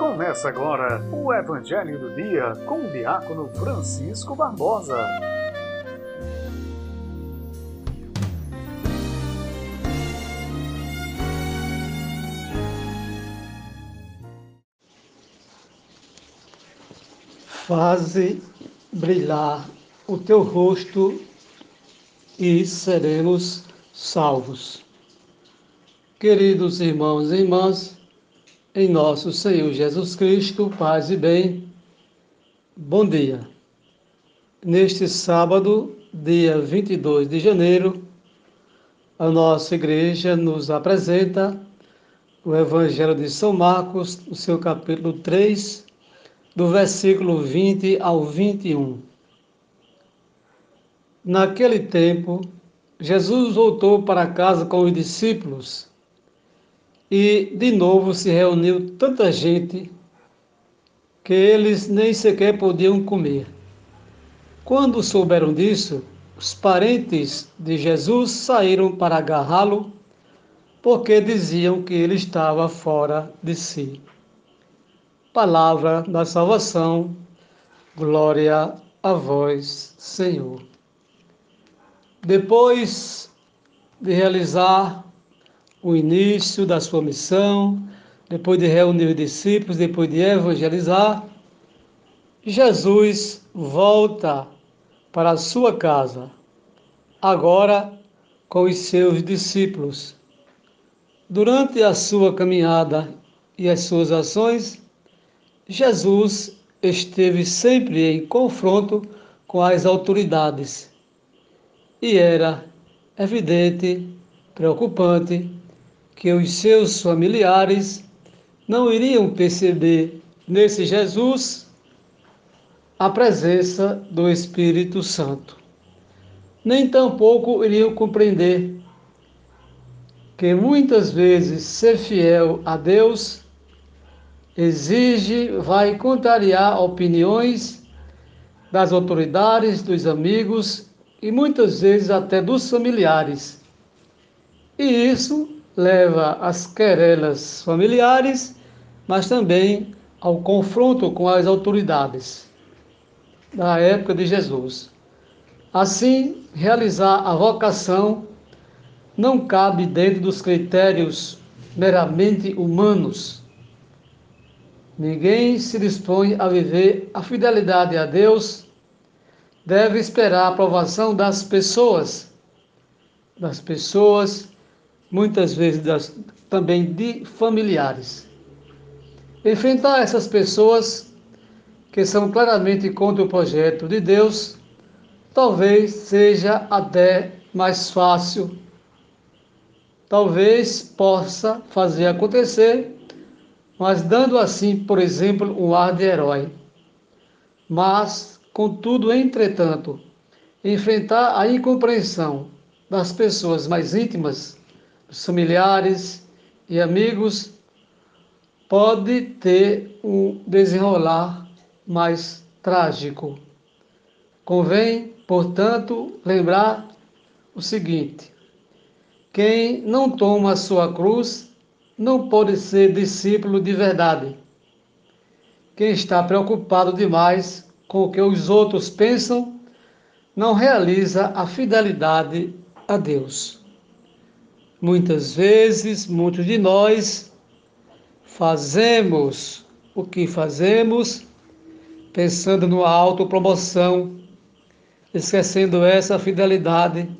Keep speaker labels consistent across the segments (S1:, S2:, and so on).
S1: Começa agora o Evangelho do Dia com o diácono Francisco Barbosa.
S2: Faze brilhar o teu rosto e seremos salvos. Queridos irmãos e irmãs, em nosso Senhor Jesus Cristo, paz e bem, bom dia. Neste sábado, dia 22 de janeiro, a nossa igreja nos apresenta o Evangelho de São Marcos, no seu capítulo 3, do versículo 20 ao 21. Naquele tempo, Jesus voltou para casa com os discípulos e de novo se reuniu tanta gente que eles nem sequer podiam comer. Quando souberam disso, os parentes de Jesus saíram para agarrá-lo, porque diziam que ele estava fora de si. Palavra da salvação, glória a vós, Senhor. Depois de realizar o início da sua missão, depois de reunir os discípulos, depois de evangelizar, Jesus volta para a sua casa, agora com os seus discípulos. Durante a sua caminhada e as suas ações, Jesus esteve sempre em confronto com as autoridades e era evidente, preocupante que os seus familiares não iriam perceber nesse Jesus a presença do Espírito Santo. Nem tampouco iriam compreender que muitas vezes ser fiel a Deus exige, vai contrariar opiniões das autoridades, dos amigos e muitas vezes até dos familiares. E isso leva às querelas familiares, mas também ao confronto com as autoridades da época de Jesus. Assim, realizar a vocação não cabe dentro dos critérios meramente humanos. Ninguém se dispõe a viver a fidelidade a Deus, deve esperar a aprovação das pessoas, das pessoas muitas vezes das, também de familiares. Enfrentar essas pessoas que são claramente contra o projeto de Deus, talvez seja até mais fácil, talvez possa fazer acontecer, mas dando assim, por exemplo, um ar de herói. Mas, contudo, entretanto, enfrentar a incompreensão das pessoas mais íntimas familiares e amigos, pode ter um desenrolar mais trágico. Convém, portanto, lembrar o seguinte: quem não toma a sua cruz não pode ser discípulo de verdade. Quem está preocupado demais com o que os outros pensam não realiza a fidelidade a Deus. Muitas vezes, muitos de nós fazemos o que fazemos pensando numa autopromoção, esquecendo essa fidelidade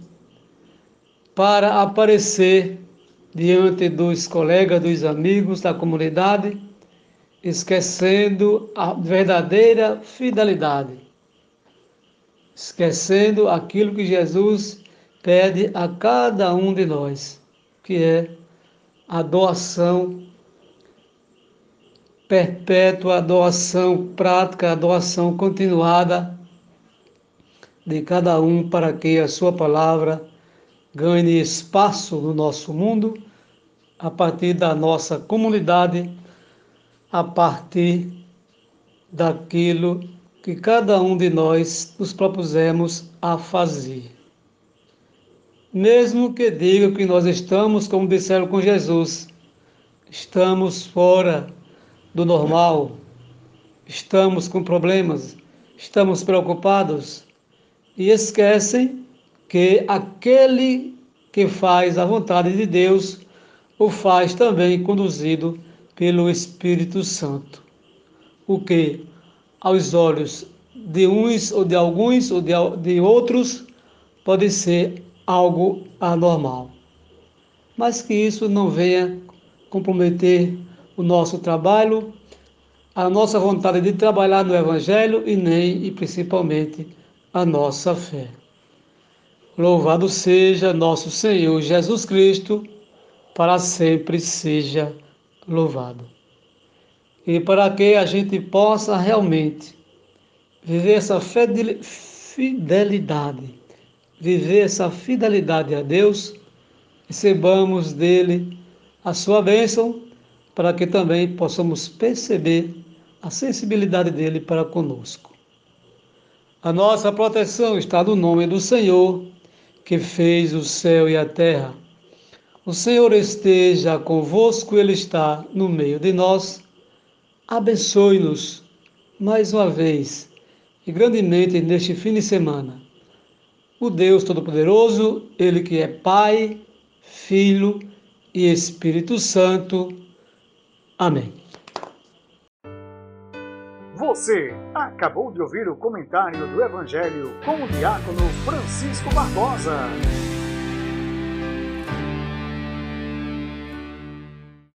S2: para aparecer diante dos colegas, dos amigos da comunidade, esquecendo a verdadeira fidelidade, esquecendo aquilo que Jesus pede a cada um de nós que é a doação perpétua, a doação prática, a doação continuada de cada um para que a sua palavra ganhe espaço no nosso mundo, a partir da nossa comunidade, a partir daquilo que cada um de nós nos propusemos a fazer mesmo que digam que nós estamos, como disseram com Jesus, estamos fora do normal, estamos com problemas, estamos preocupados e esquecem que aquele que faz a vontade de Deus o faz também conduzido pelo Espírito Santo. O que, aos olhos de uns ou de alguns ou de, de outros, pode ser algo anormal. Mas que isso não venha comprometer o nosso trabalho, a nossa vontade de trabalhar no Evangelho e nem e principalmente a nossa fé. Louvado seja nosso Senhor Jesus Cristo, para sempre seja louvado. E para que a gente possa realmente viver essa fidelidade, viver essa fidelidade a Deus, recebamos dele a sua bênção, para que também possamos perceber a sensibilidade dele para conosco. A nossa proteção está no nome do Senhor, que fez o céu e a terra. O Senhor esteja convosco, Ele está no meio de nós. Abençoe-nos mais uma vez e grandemente neste fim de semana. O Deus Todo-Poderoso, Ele que é Pai, Filho e Espírito Santo. Amém.
S1: Você acabou de ouvir o comentário do Evangelho com o diácono Francisco Barbosa.